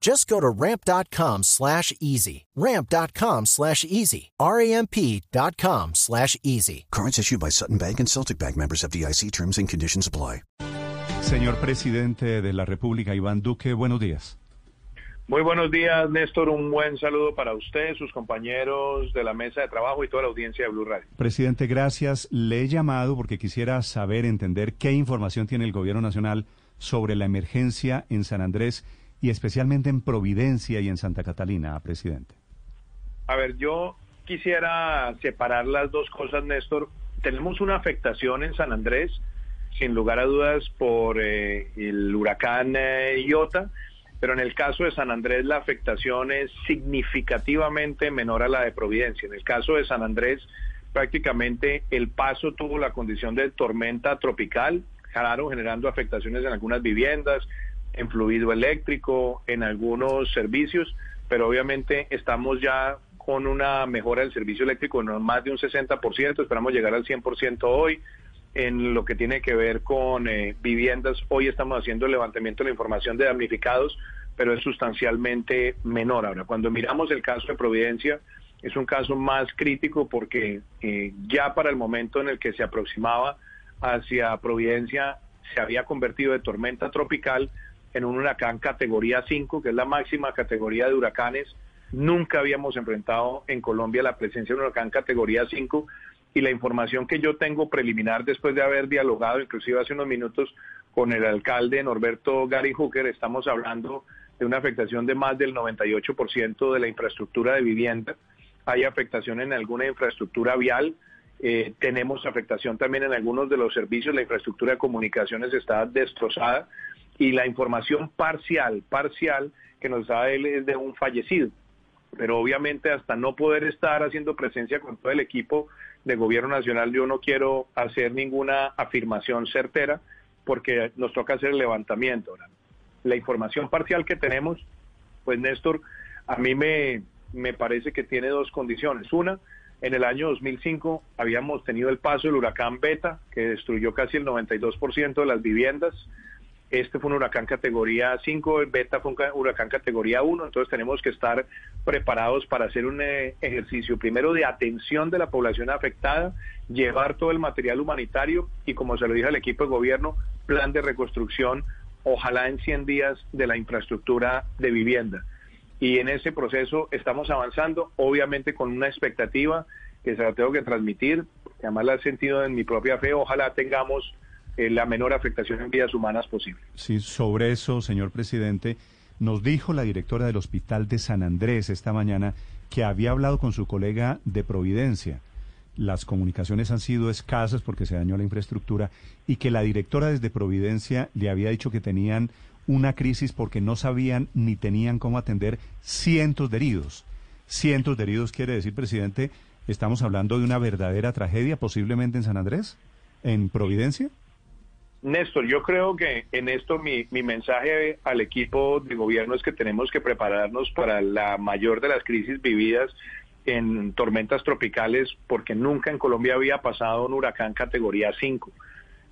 Just go to ramp.com slash easy. Ramp.com slash easy. R-A-M-P.com slash easy. Cards issued by Sutton Bank and Celtic Bank members of DIC terms and conditions apply. Señor presidente de la República, Iván Duque, buenos días. Muy buenos días, Néstor. Un buen saludo para usted, sus compañeros de la mesa de trabajo y toda la audiencia de Blue Radio. Presidente, gracias. Le he llamado porque quisiera saber, entender qué información tiene el gobierno nacional sobre la emergencia en San Andrés y especialmente en Providencia y en Santa Catalina, presidente. A ver, yo quisiera separar las dos cosas, Néstor. Tenemos una afectación en San Andrés, sin lugar a dudas, por eh, el huracán eh, Iota, pero en el caso de San Andrés la afectación es significativamente menor a la de Providencia. En el caso de San Andrés, prácticamente el paso tuvo la condición de tormenta tropical, claro, generando afectaciones en algunas viviendas, en fluido eléctrico, en algunos servicios, pero obviamente estamos ya con una mejora del servicio eléctrico en más de un 60%, esperamos llegar al 100% hoy. En lo que tiene que ver con eh, viviendas, hoy estamos haciendo el levantamiento de la información de damnificados, pero es sustancialmente menor. Ahora, cuando miramos el caso de Providencia, es un caso más crítico porque eh, ya para el momento en el que se aproximaba hacia Providencia se había convertido de tormenta tropical en un huracán categoría 5, que es la máxima categoría de huracanes. Nunca habíamos enfrentado en Colombia la presencia de un huracán categoría 5 y la información que yo tengo preliminar después de haber dialogado, inclusive hace unos minutos, con el alcalde Norberto Gary Hooker, estamos hablando de una afectación de más del 98% de la infraestructura de vivienda. Hay afectación en alguna infraestructura vial, eh, tenemos afectación también en algunos de los servicios, la infraestructura de comunicaciones está destrozada y la información parcial, parcial que nos da él es de un fallecido. Pero obviamente hasta no poder estar haciendo presencia con todo el equipo de gobierno nacional, yo no quiero hacer ninguna afirmación certera porque nos toca hacer el levantamiento. La información parcial que tenemos, pues Néstor, a mí me, me parece que tiene dos condiciones. Una, en el año 2005 habíamos tenido el paso del huracán Beta, que destruyó casi el 92% de las viviendas. Este fue un huracán categoría 5, el beta fue un huracán categoría 1, entonces tenemos que estar preparados para hacer un eh, ejercicio primero de atención de la población afectada, llevar todo el material humanitario y como se lo dije al equipo de gobierno, plan de reconstrucción, ojalá en 100 días de la infraestructura de vivienda. Y en ese proceso estamos avanzando, obviamente con una expectativa que se la tengo que transmitir, que además la he sentido en mi propia fe, ojalá tengamos eh, la menor afectación en vidas humanas posible. Sí, sobre eso, señor presidente, nos dijo la directora del Hospital de San Andrés esta mañana que había hablado con su colega de Providencia. Las comunicaciones han sido escasas porque se dañó la infraestructura y que la directora desde Providencia le había dicho que tenían una crisis porque no sabían ni tenían cómo atender cientos de heridos. Cientos de heridos quiere decir, presidente, estamos hablando de una verdadera tragedia posiblemente en San Andrés, en Providencia. Néstor, yo creo que en esto mi, mi, mensaje al equipo de gobierno es que tenemos que prepararnos para la mayor de las crisis vividas en tormentas tropicales, porque nunca en Colombia había pasado un huracán categoría 5.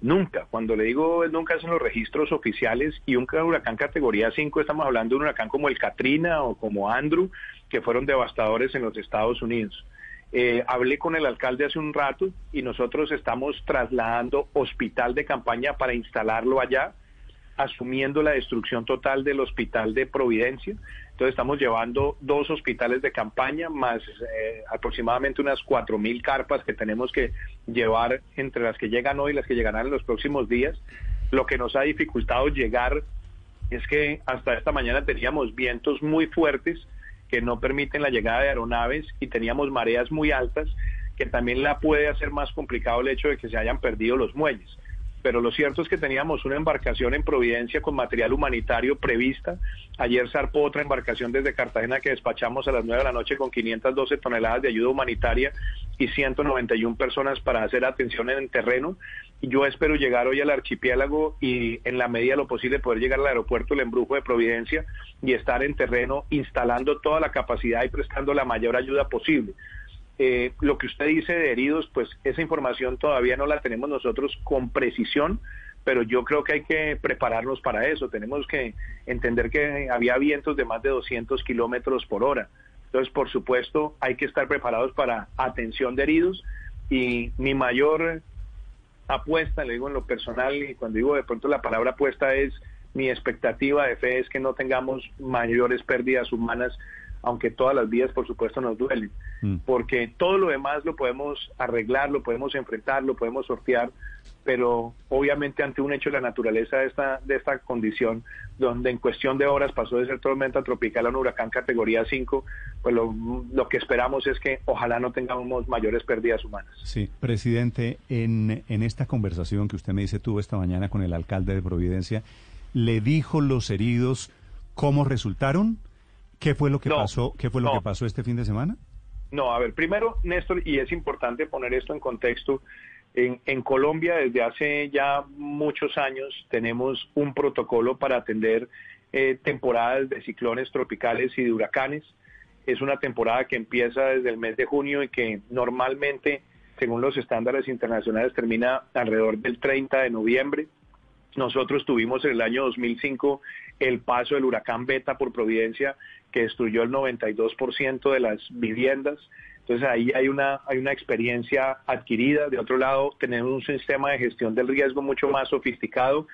Nunca. Cuando le digo nunca es en los registros oficiales y un huracán categoría 5 estamos hablando de un huracán como el Katrina o como Andrew, que fueron devastadores en los Estados Unidos. Eh, hablé con el alcalde hace un rato y nosotros estamos trasladando hospital de campaña para instalarlo allá, asumiendo la destrucción total del hospital de Providencia. Entonces estamos llevando dos hospitales de campaña más eh, aproximadamente unas cuatro mil carpas que tenemos que llevar entre las que llegan hoy y las que llegarán en los próximos días. Lo que nos ha dificultado llegar es que hasta esta mañana teníamos vientos muy fuertes que no permiten la llegada de aeronaves y teníamos mareas muy altas que también la puede hacer más complicado el hecho de que se hayan perdido los muelles pero lo cierto es que teníamos una embarcación en Providencia con material humanitario prevista. Ayer zarpó otra embarcación desde Cartagena que despachamos a las 9 de la noche con 512 toneladas de ayuda humanitaria y 191 personas para hacer atención en el terreno. Yo espero llegar hoy al archipiélago y en la medida de lo posible poder llegar al aeropuerto El Embrujo de Providencia y estar en terreno instalando toda la capacidad y prestando la mayor ayuda posible. Eh, lo que usted dice de heridos, pues esa información todavía no la tenemos nosotros con precisión, pero yo creo que hay que prepararnos para eso. Tenemos que entender que había vientos de más de 200 kilómetros por hora. Entonces, por supuesto, hay que estar preparados para atención de heridos y mi mayor apuesta, le digo en lo personal, y cuando digo de pronto la palabra apuesta es mi expectativa de fe es que no tengamos mayores pérdidas humanas aunque todas las vías, por supuesto, nos duelen, mm. porque todo lo demás lo podemos arreglar, lo podemos enfrentar, lo podemos sortear, pero obviamente ante un hecho de la naturaleza de esta, de esta condición, donde en cuestión de horas pasó de ser tormenta tropical a un huracán categoría 5, pues lo, lo que esperamos es que ojalá no tengamos mayores pérdidas humanas. Sí, presidente, en, en esta conversación que usted me dice tuvo esta mañana con el alcalde de Providencia, ¿le dijo los heridos cómo resultaron? ¿Qué fue lo que pasó? ¿Qué fue lo que pasó este fin de semana? No, a ver, primero, Néstor, y es importante poner esto en contexto. En, en, Colombia, desde hace ya muchos años, tenemos un protocolo para atender eh, temporadas de ciclones tropicales y de huracanes. Es una temporada que empieza desde el mes de junio y que normalmente, según los estándares internacionales, termina alrededor del 30 de noviembre. Nosotros tuvimos en el año 2005 el paso del huracán Beta por Providencia, que destruyó el 92% de las viviendas. Entonces ahí hay una, hay una experiencia adquirida. De otro lado, tenemos un sistema de gestión del riesgo mucho más sofisticado.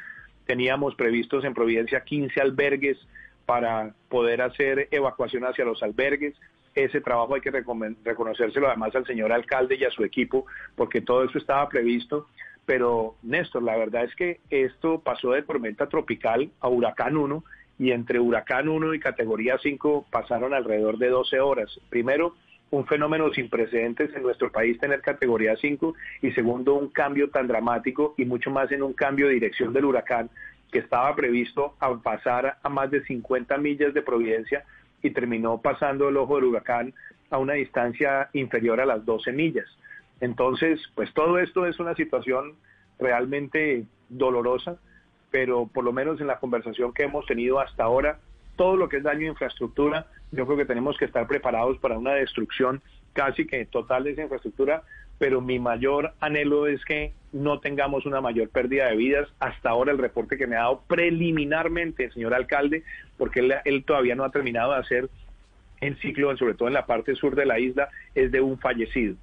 Teníamos previstos en Providencia 15 albergues para poder hacer evacuación hacia los albergues. Ese trabajo hay que reconocérselo además al señor alcalde y a su equipo, porque todo eso estaba previsto. Pero Néstor, la verdad es que esto pasó de tormenta tropical a huracán 1 y entre huracán 1 y categoría 5 pasaron alrededor de 12 horas. Primero, un fenómeno sin precedentes en nuestro país tener categoría 5 y segundo, un cambio tan dramático y mucho más en un cambio de dirección del huracán que estaba previsto a pasar a más de 50 millas de Providencia y terminó pasando el ojo del huracán a una distancia inferior a las 12 millas. Entonces, pues todo esto es una situación realmente dolorosa, pero por lo menos en la conversación que hemos tenido hasta ahora, todo lo que es daño de infraestructura, yo creo que tenemos que estar preparados para una destrucción casi que total de esa infraestructura, pero mi mayor anhelo es que no tengamos una mayor pérdida de vidas. Hasta ahora el reporte que me ha dado preliminarmente el señor alcalde, porque él, él todavía no ha terminado de hacer el ciclo, sobre todo en la parte sur de la isla, es de un fallecido.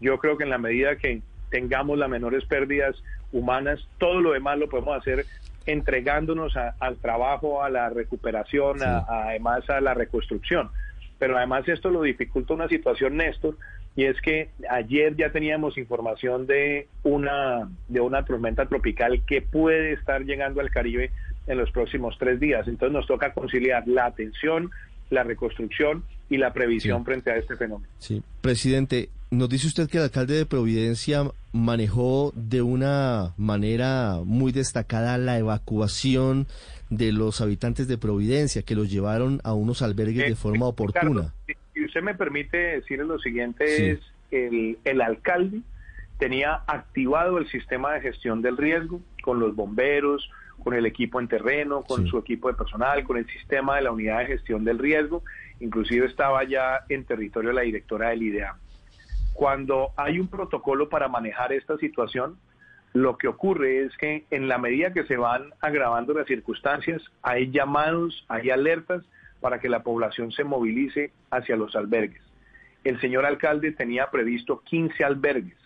Yo creo que en la medida que tengamos las menores pérdidas humanas, todo lo demás lo podemos hacer entregándonos al trabajo, a la recuperación, además a la reconstrucción. Pero además esto lo dificulta una situación, Néstor, y es que ayer ya teníamos información de una, de una tormenta tropical que puede estar llegando al Caribe en los próximos tres días. Entonces nos toca conciliar la atención, la reconstrucción y la previsión frente a este fenómeno. Sí, presidente, nos dice usted que el alcalde de Providencia manejó de una manera muy destacada la evacuación de los habitantes de Providencia, que los llevaron a unos albergues de eh, forma oportuna. si usted me permite decirle lo siguiente, es el, el alcalde tenía activado el sistema de gestión del riesgo con los bomberos, con el equipo en terreno, con su equipo de personal, con el sistema de la unidad de gestión del riesgo, inclusive estaba ya en territorio la directora del IDEA. Cuando hay un protocolo para manejar esta situación, lo que ocurre es que en la medida que se van agravando las circunstancias, hay llamados, hay alertas para que la población se movilice hacia los albergues. El señor alcalde tenía previsto 15 albergues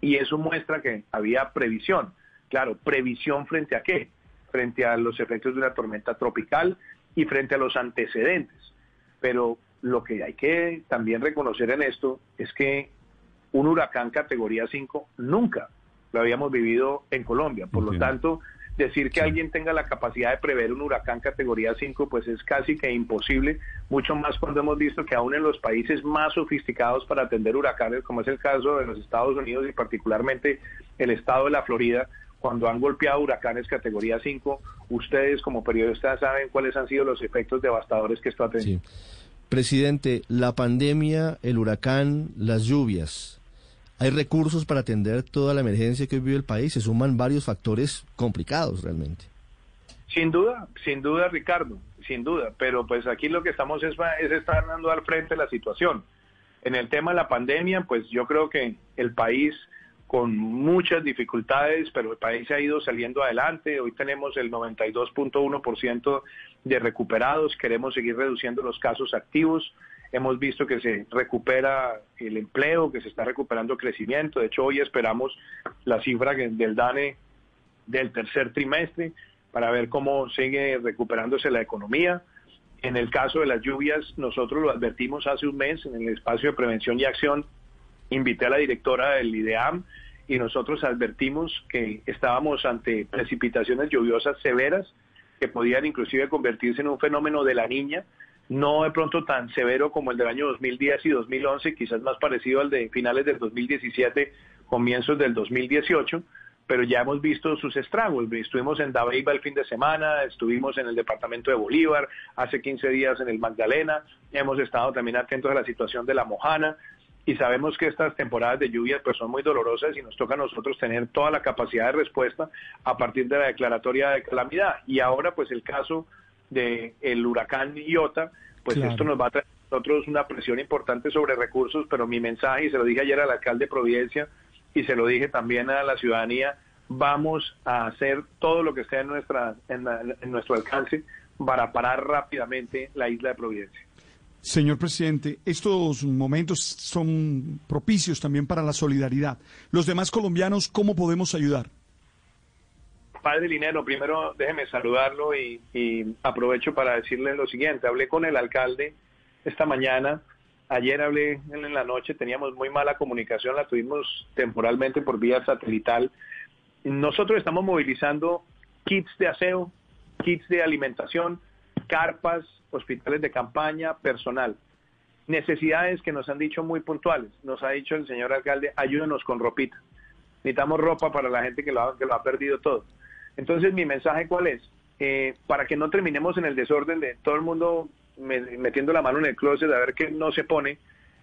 y eso muestra que había previsión. Claro, previsión frente a qué? Frente a los efectos de una tormenta tropical y frente a los antecedentes. Pero lo que hay que también reconocer en esto es que un huracán categoría 5 nunca lo habíamos vivido en Colombia. Por lo tanto, decir que alguien tenga la capacidad de prever un huracán categoría 5, pues es casi que imposible, mucho más cuando hemos visto que aún en los países más sofisticados para atender huracanes, como es el caso de los Estados Unidos y particularmente el estado de la Florida, cuando han golpeado huracanes categoría 5, ustedes como periodistas saben cuáles han sido los efectos devastadores que esto ha tenido. Presidente, la pandemia, el huracán, las lluvias, ¿hay recursos para atender toda la emergencia que vive el país? Se suman varios factores complicados realmente. Sin duda, sin duda, Ricardo, sin duda. Pero pues aquí lo que estamos es, es estar dando al frente la situación. En el tema de la pandemia, pues yo creo que el país con muchas dificultades, pero el país ha ido saliendo adelante. Hoy tenemos el 92.1% de recuperados, queremos seguir reduciendo los casos activos. Hemos visto que se recupera el empleo, que se está recuperando crecimiento. De hecho, hoy esperamos la cifra del DANE del tercer trimestre para ver cómo sigue recuperándose la economía. En el caso de las lluvias, nosotros lo advertimos hace un mes en el espacio de prevención y acción invité a la directora del IDEAM y nosotros advertimos que estábamos ante precipitaciones lluviosas severas que podían inclusive convertirse en un fenómeno de la niña, no de pronto tan severo como el del año 2010 y 2011, quizás más parecido al de finales del 2017, comienzos del 2018, pero ya hemos visto sus estragos. Estuvimos en Dabeiba el fin de semana, estuvimos en el departamento de Bolívar, hace 15 días en el Magdalena, hemos estado también atentos a la situación de la Mojana, y sabemos que estas temporadas de lluvias pues son muy dolorosas y nos toca a nosotros tener toda la capacidad de respuesta a partir de la declaratoria de calamidad. Y ahora pues el caso del el huracán Iota, pues esto nos va a traer a nosotros una presión importante sobre recursos, pero mi mensaje, y se lo dije ayer al alcalde de Providencia y se lo dije también a la ciudadanía, vamos a hacer todo lo que esté en, nuestra, en, en nuestro alcance para parar rápidamente la isla de Providencia. Señor presidente, estos momentos son propicios también para la solidaridad. Los demás colombianos, ¿cómo podemos ayudar? Padre Linero, primero déjeme saludarlo y, aprovecho para decirle lo siguiente. Hablé con el alcalde esta mañana, ayer hablé en la noche, teníamos muy mala comunicación, la tuvimos temporalmente por vía satelital. Nosotros estamos movilizando kits de aseo, kits de alimentación, carpas, hospitales de campaña, personal. Necesidades que nos han dicho muy puntuales. Nos ha dicho el señor alcalde, ayúdenos con ropita. Necesitamos ropa para la gente que lo ha, perdido todo. Entonces, mi mensaje cuál es? Eh, para que no terminemos en el desorden de todo el mundo metiendo la mano en el closet a ver qué no se pone,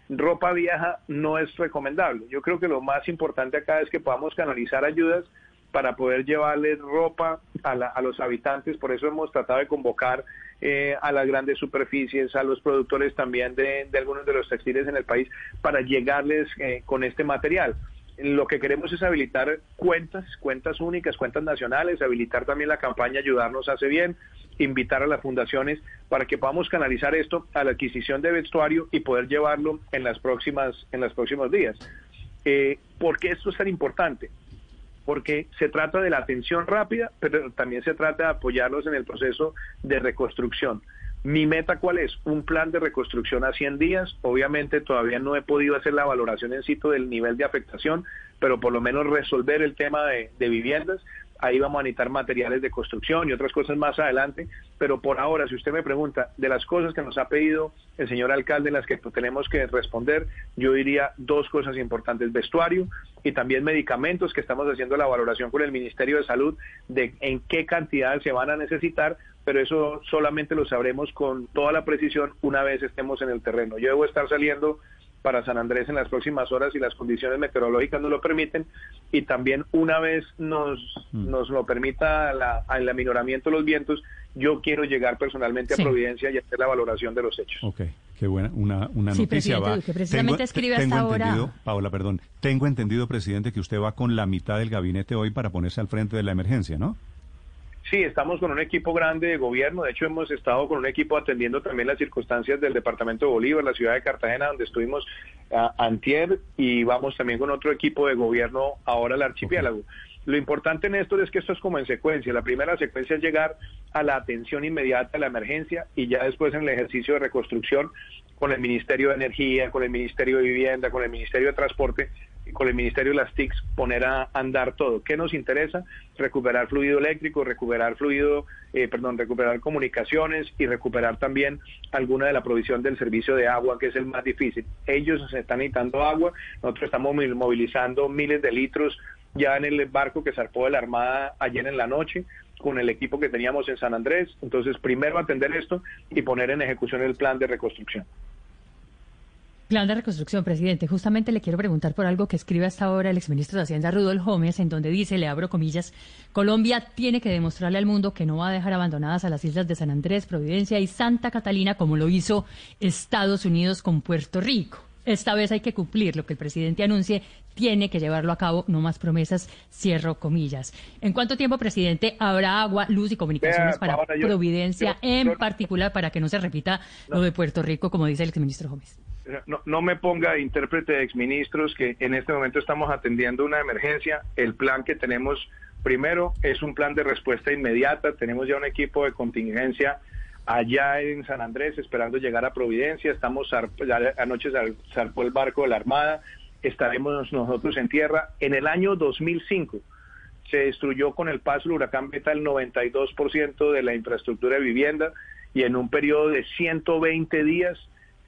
ropa vieja no es recomendable. Yo creo que lo más importante acá es que podamos canalizar ayudas para poder llevarles ropa a, a, los habitantes. Por eso hemos tratado de convocar eh, a las grandes superficies, a los productores también de, algunos de los textiles en el país, para llegarles eh, con este material. Lo que queremos es habilitar cuentas, cuentas únicas, cuentas nacionales, habilitar también la campaña Ayudarnos hace bien, invitar a las fundaciones para que podamos canalizar esto a la adquisición de vestuario y poder llevarlo en las próximas en los próximos días. Eh, ¿Por qué esto es tan importante? Porque se trata de la atención rápida, pero también se trata de apoyarlos en el proceso de reconstrucción. Mi meta cuál es? Un plan de reconstrucción a 100 días. Obviamente todavía no he podido hacer la valoración en sitio del nivel de afectación, pero por lo menos resolver el tema de, de viviendas ahí vamos a necesitar materiales de construcción y otras cosas más adelante, pero por ahora, si usted me pregunta de las cosas que nos ha pedido el señor alcalde en las que tenemos que responder, yo diría dos cosas importantes, vestuario y también medicamentos que estamos haciendo la valoración con el Ministerio de Salud de en qué cantidad se van a necesitar, pero eso solamente lo sabremos con toda la precisión una vez estemos en el terreno. Yo debo estar saliendo para San Andrés en las próximas horas y las condiciones meteorológicas nos lo permiten y también una vez nos, mm. nos lo permita la, el aminoramiento de los vientos, yo quiero llegar personalmente a Providencia y hacer la valoración de los hechos. Ok, qué buena, una, una sí, noticia. Va. Que precisamente escribe tengo hasta entendido, ahora. Paola, perdón, tengo entendido, presidente, que usted va con la mitad del gabinete hoy para ponerse al frente de la emergencia, ¿no? Sí, estamos con un equipo grande de gobierno. De hecho, hemos estado con un equipo atendiendo también las circunstancias del departamento de Bolívar, la ciudad de Cartagena, donde estuvimos a, antier, y vamos también con otro equipo de gobierno ahora al archipiélago. Lo importante, Néstor, es que esto es como en secuencia. La primera secuencia es llegar a la atención inmediata a la emergencia y ya después en el ejercicio de reconstrucción con el Ministerio de Energía, con el Ministerio de Vivienda, con el Ministerio de Transporte, con el Ministerio de las TICs poner a andar todo. ¿Qué nos interesa? Recuperar fluido eléctrico, recuperar fluido, eh, perdón, recuperar comunicaciones y recuperar también alguna de la provisión del servicio de agua, que es el más difícil. Ellos se están necesitando agua, nosotros estamos movilizando miles de litros ya en el barco que zarpó de la Armada ayer en la noche con el equipo que teníamos en San Andrés. Entonces, primero atender esto y poner en ejecución el plan de reconstrucción. Plan de reconstrucción, presidente. Justamente le quiero preguntar por algo que escribe hasta ahora el exministro de Hacienda, Rudolf Gómez, en donde dice, le abro comillas, Colombia tiene que demostrarle al mundo que no va a dejar abandonadas a las islas de San Andrés, Providencia y Santa Catalina como lo hizo Estados Unidos con Puerto Rico. Esta vez hay que cumplir lo que el presidente anuncie, tiene que llevarlo a cabo, no más promesas, cierro comillas. ¿En cuánto tiempo, presidente, habrá agua, luz y comunicaciones para Providencia, en particular, para que no se repita lo de Puerto Rico, como dice el exministro Gómez? No, no me ponga intérprete de exministros que en este momento estamos atendiendo una emergencia. El plan que tenemos primero es un plan de respuesta inmediata. Tenemos ya un equipo de contingencia allá en San Andrés esperando llegar a Providencia. Estamos anoche zarpó el barco de la Armada. Estaremos nosotros en tierra. En el año 2005 se destruyó con el paso del huracán Beta el 92% de la infraestructura de vivienda y en un periodo de 120 días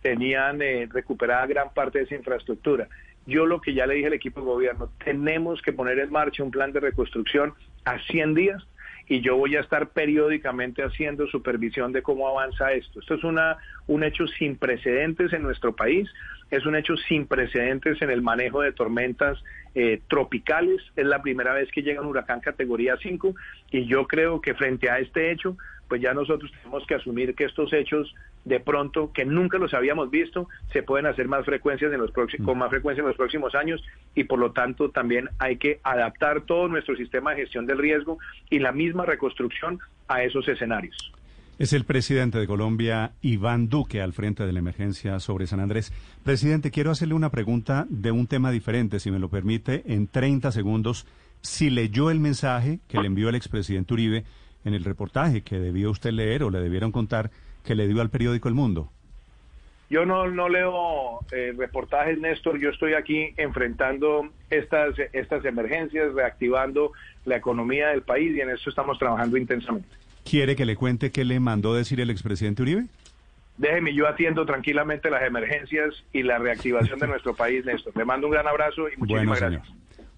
tenían eh, recuperada gran parte de esa infraestructura. Yo lo que ya le dije al equipo de gobierno, tenemos que poner en marcha un plan de reconstrucción a 100 días y yo voy a estar periódicamente haciendo supervisión de cómo avanza esto. Esto es una, un hecho sin precedentes en nuestro país, es un hecho sin precedentes en el manejo de tormentas eh, tropicales, es la primera vez que llega un huracán categoría 5 y yo creo que frente a este hecho, pues ya nosotros tenemos que asumir que estos hechos de pronto que nunca los habíamos visto, se pueden hacer más frecuencias en los con más frecuencia en los próximos años y por lo tanto también hay que adaptar todo nuestro sistema de gestión del riesgo y la misma reconstrucción a esos escenarios. Es el presidente de Colombia, Iván Duque, al frente de la emergencia sobre San Andrés. Presidente, quiero hacerle una pregunta de un tema diferente, si me lo permite, en 30 segundos. Si leyó el mensaje que le envió el expresidente Uribe en el reportaje que debió usted leer o le debieron contar que le dio al periódico El Mundo? Yo no, no leo eh, reportajes, Néstor. Yo estoy aquí enfrentando estas, estas emergencias, reactivando la economía del país y en eso estamos trabajando intensamente. ¿Quiere que le cuente qué le mandó decir el expresidente Uribe? Déjeme, yo atiendo tranquilamente las emergencias y la reactivación de nuestro país, Néstor. Le mando un gran abrazo y muchísimas gracias.